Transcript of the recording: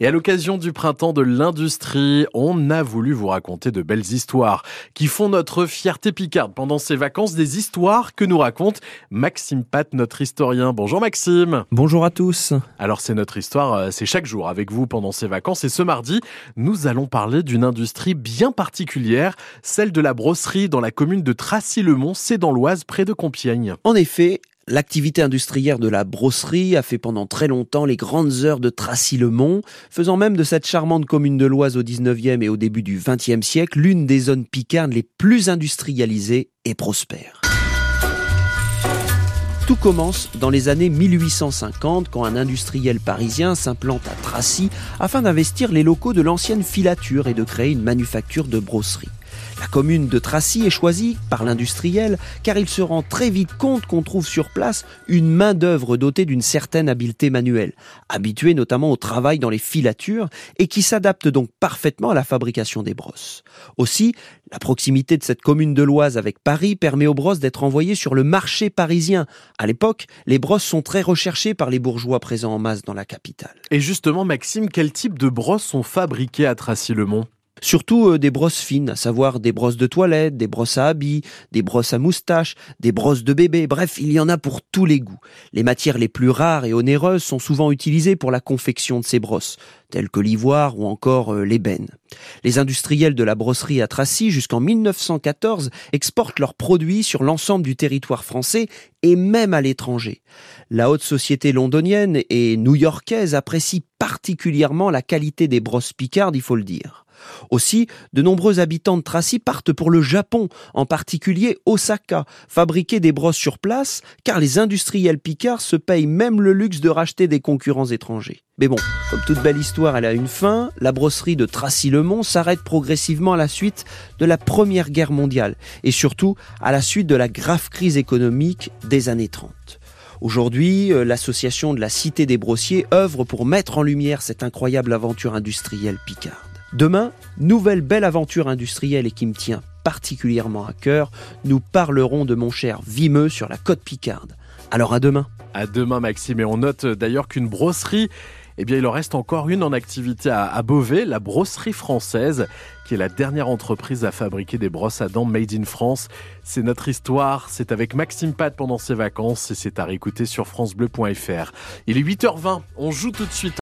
Et à l'occasion du printemps de l'industrie, on a voulu vous raconter de belles histoires qui font notre fierté picarde pendant ces vacances, des histoires que nous raconte Maxime Pat, notre historien. Bonjour Maxime. Bonjour à tous. Alors c'est notre histoire, euh, c'est chaque jour avec vous pendant ces vacances et ce mardi, nous allons parler d'une industrie bien particulière, celle de la brosserie dans la commune de Tracy-le-Mont, c'est dans l'Oise près de Compiègne. En effet, L'activité industrielle de la brosserie a fait pendant très longtemps les grandes heures de Tracy-le-Mont, faisant même de cette charmante commune de l'Oise au 19e et au début du 20e siècle l'une des zones picardes les plus industrialisées et prospères. Tout commence dans les années 1850 quand un industriel parisien s'implante à Tracy afin d'investir les locaux de l'ancienne filature et de créer une manufacture de brosserie. La commune de Tracy est choisie par l'industriel car il se rend très vite compte qu'on trouve sur place une main-d'œuvre dotée d'une certaine habileté manuelle, habituée notamment au travail dans les filatures et qui s'adapte donc parfaitement à la fabrication des brosses. Aussi, la proximité de cette commune de l'Oise avec Paris permet aux brosses d'être envoyées sur le marché parisien. À l'époque, les brosses sont très recherchées par les bourgeois présents en masse dans la capitale. Et justement, Maxime, quel type de brosses sont fabriquées à Tracy-le-Mont? Surtout euh, des brosses fines, à savoir des brosses de toilette, des brosses à habits, des brosses à moustache, des brosses de bébé, bref, il y en a pour tous les goûts. Les matières les plus rares et onéreuses sont souvent utilisées pour la confection de ces brosses, telles que l'ivoire ou encore euh, l'ébène. Les industriels de la brosserie à Tracy, jusqu'en 1914, exportent leurs produits sur l'ensemble du territoire français et même à l'étranger. La haute société londonienne et new-yorkaise apprécie particulièrement la qualité des brosses picardes, il faut le dire. Aussi, de nombreux habitants de Tracy partent pour le Japon, en particulier Osaka, fabriquer des brosses sur place, car les industriels picards se payent même le luxe de racheter des concurrents étrangers. Mais bon, comme toute belle histoire, elle a une fin. La brosserie de Tracy-le-Mont s'arrête progressivement à la suite de la Première Guerre mondiale et surtout à la suite de la grave crise économique des années 30. Aujourd'hui, euh, l'association de la Cité des Brossiers œuvre pour mettre en lumière cette incroyable aventure industrielle picarde. Demain, nouvelle belle aventure industrielle et qui me tient particulièrement à cœur, nous parlerons de mon cher Vimeux sur la côte Picarde. Alors à demain. À demain Maxime et on note d'ailleurs qu'une brosserie eh bien, il en reste encore une en activité à, Beauvais, la brosserie française, qui est la dernière entreprise à fabriquer des brosses à dents made in France. C'est notre histoire, c'est avec Maxime Pat pendant ses vacances et c'est à réécouter sur FranceBleu.fr. Il est 8h20, on joue tout de suite.